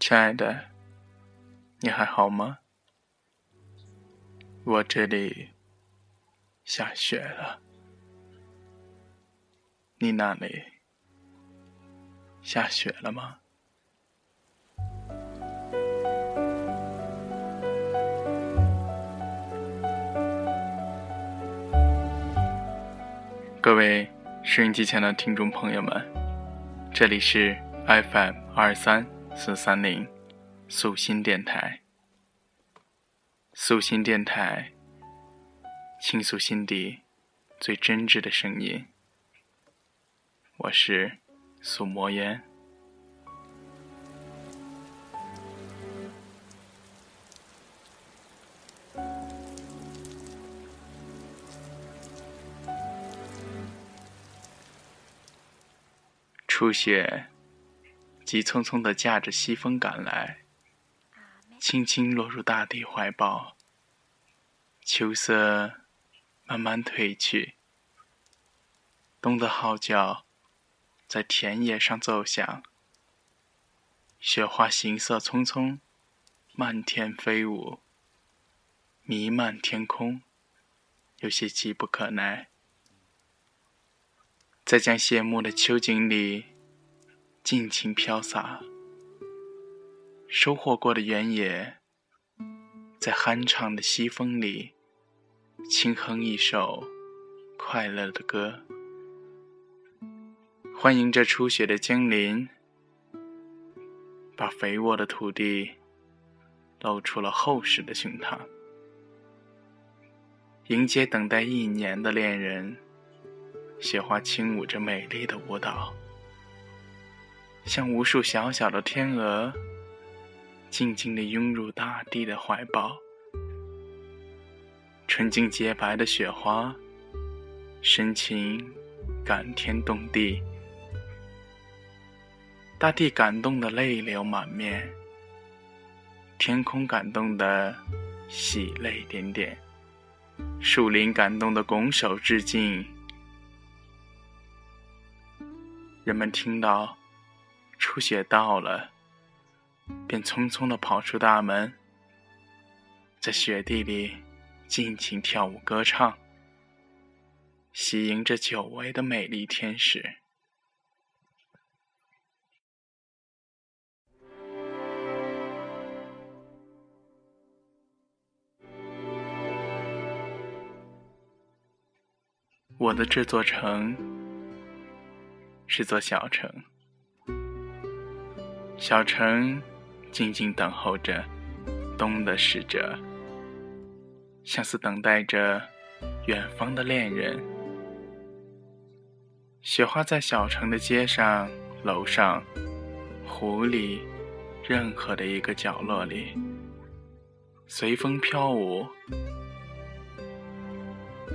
亲爱的，你还好吗？我这里下雪了，你那里下雪了吗？各位收音机前的听众朋友们，这里是 FM 二三四三零素心电台。素心电台，倾诉心底最真挚的声音。我是素墨烟。初雪，急匆匆地驾着西风赶来。轻轻落入大地怀抱，秋色慢慢褪去，冬的号角在田野上奏响，雪花行色匆匆，漫天飞舞，弥漫天空，有些急不可耐。在将谢幕的秋景里，尽情飘洒。收获过的原野，在酣畅的西风里，轻哼一首快乐的歌，欢迎这初雪的精灵，把肥沃的土地露出了厚实的胸膛，迎接等待一年的恋人。雪花轻舞着美丽的舞蹈，像无数小小的天鹅。静静地拥入大地的怀抱，纯净洁白的雪花，深情感天动地，大地感动的泪流满面，天空感动的喜泪点点，树林感动的拱手致敬。人们听到初雪到了。便匆匆地跑出大门，在雪地里尽情跳舞歌唱，喜迎着久违的美丽天使。我的这座城是座小城，小城。静静等候着冬的使者，像是等待着远方的恋人。雪花在小城的街上、楼上、湖里，任何的一个角落里，随风飘舞，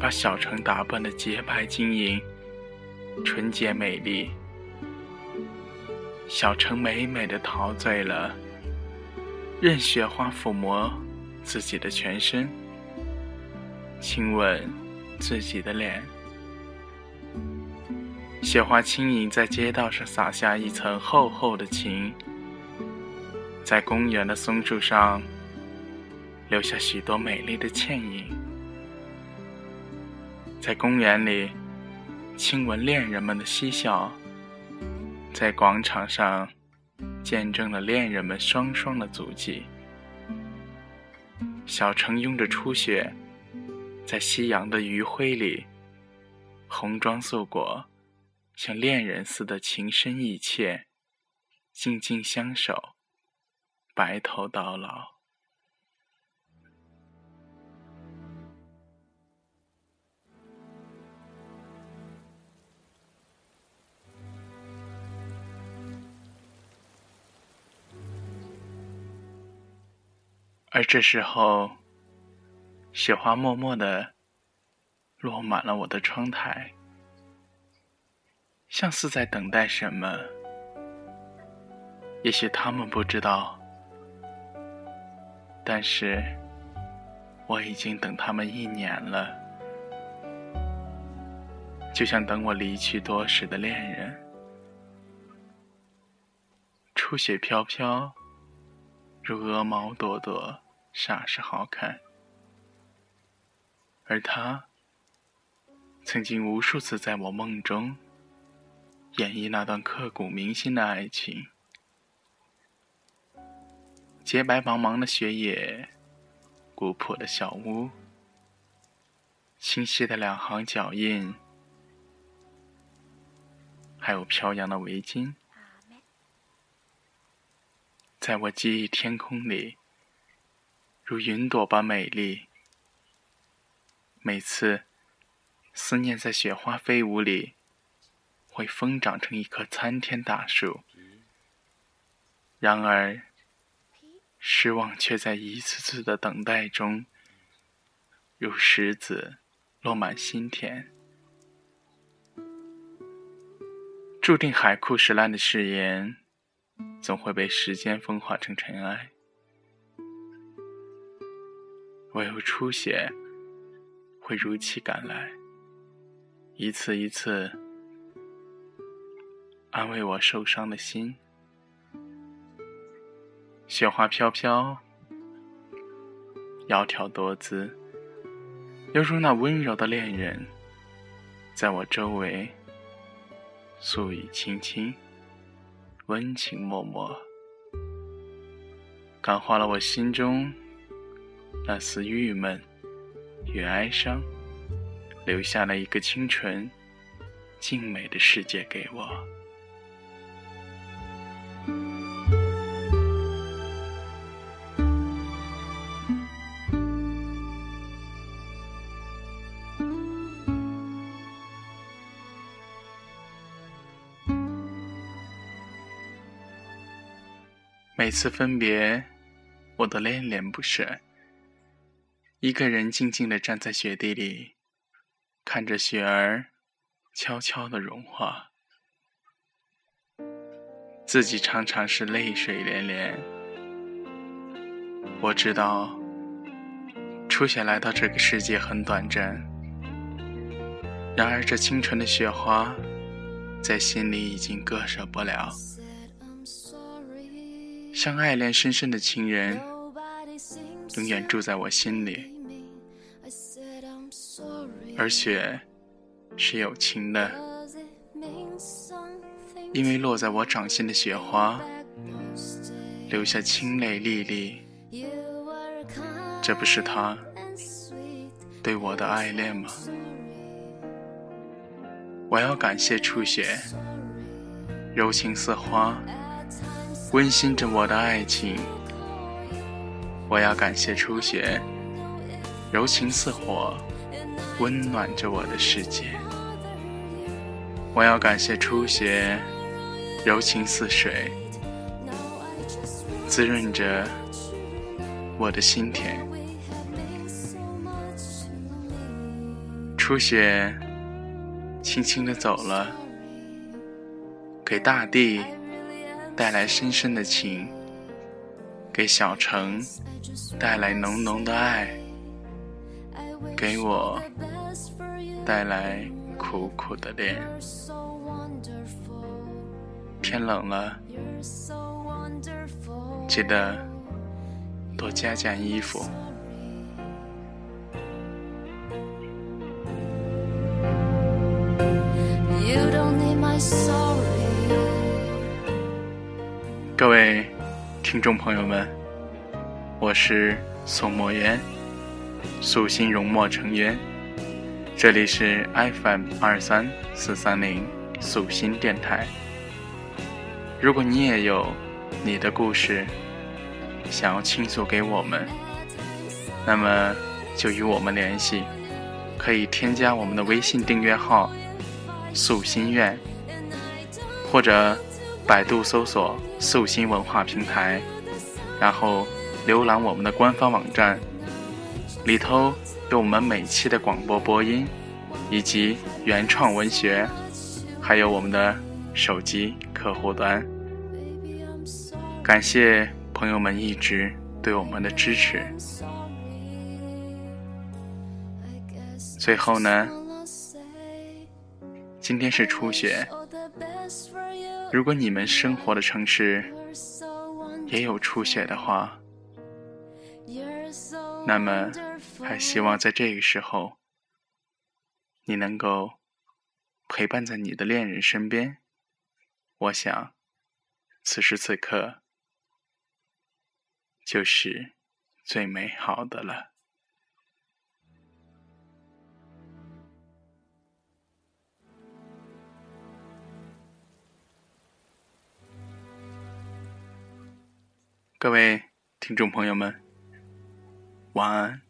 把小城打扮的洁白晶莹、纯洁美丽。小城美美的陶醉了。任雪花抚摸自己的全身，亲吻自己的脸。雪花轻盈在街道上洒下一层厚厚的情，在公园的松树上留下许多美丽的倩影。在公园里，亲吻恋人们的嬉笑，在广场上。见证了恋人们双双的足迹。小城拥着初雪，在夕阳的余晖里，红妆素裹，像恋人似的情深意切，静静相守，白头到老。而这时候，雪花默默的落满了我的窗台，像是在等待什么。也许他们不知道，但是我已经等他们一年了，就像等我离去多时的恋人。初雪飘飘，如鹅毛朵朵，煞是好看。而他，曾经无数次在我梦中演绎那段刻骨铭心的爱情。洁白茫茫的雪野，古朴的小屋，清晰的两行脚印，还有飘扬的围巾，在我记忆天空里，如云朵般美丽。每次思念在雪花飞舞里，会疯长成一棵参天大树。然而。失望却在一次次的等待中，如石子落满心田。注定海枯石烂的誓言，总会被时间风化成尘埃。唯有初雪，会如期赶来，一次一次安慰我受伤的心。雪花飘飘，窈窕多姿，犹如那温柔的恋人，在我周围素雨轻轻，温情脉脉，感化了我心中那丝郁闷与哀伤，留下了一个清纯静美的世界给我。每次分别，我都恋恋不舍。一个人静静地站在雪地里，看着雪儿悄悄地融化，自己常常是泪水连连。我知道，初雪来到这个世界很短暂，然而这清纯的雪花，在心里已经割舍不了。像爱恋深深的情人，永远住在我心里。而雪是有情的，因为落在我掌心的雪花，留下清泪沥沥。这不是他对我的爱恋吗？我要感谢初雪，柔情似花。温馨着我的爱情，我要感谢初雪，柔情似火，温暖着我的世界。我要感谢初雪，柔情似水，滋润着我的心田。初雪轻轻地走了，给大地。带来深深的情，给小城带来浓浓的爱，给我带来苦苦的恋。天冷了，记得多加件衣服。各位听众朋友们，我是宋墨渊，素心融墨成渊，这里是 FM 二三四三零素心电台。如果你也有你的故事想要倾诉给我们，那么就与我们联系，可以添加我们的微信订阅号“素心愿”，或者。百度搜索“素心文化平台”，然后浏览我们的官方网站，里头有我们每期的广播播音，以及原创文学，还有我们的手机客户端。感谢朋友们一直对我们的支持。最后呢，今天是初雪。如果你们生活的城市也有出血的话，那么还希望在这个时候，你能够陪伴在你的恋人身边。我想，此时此刻就是最美好的了。各位听众朋友们，晚安。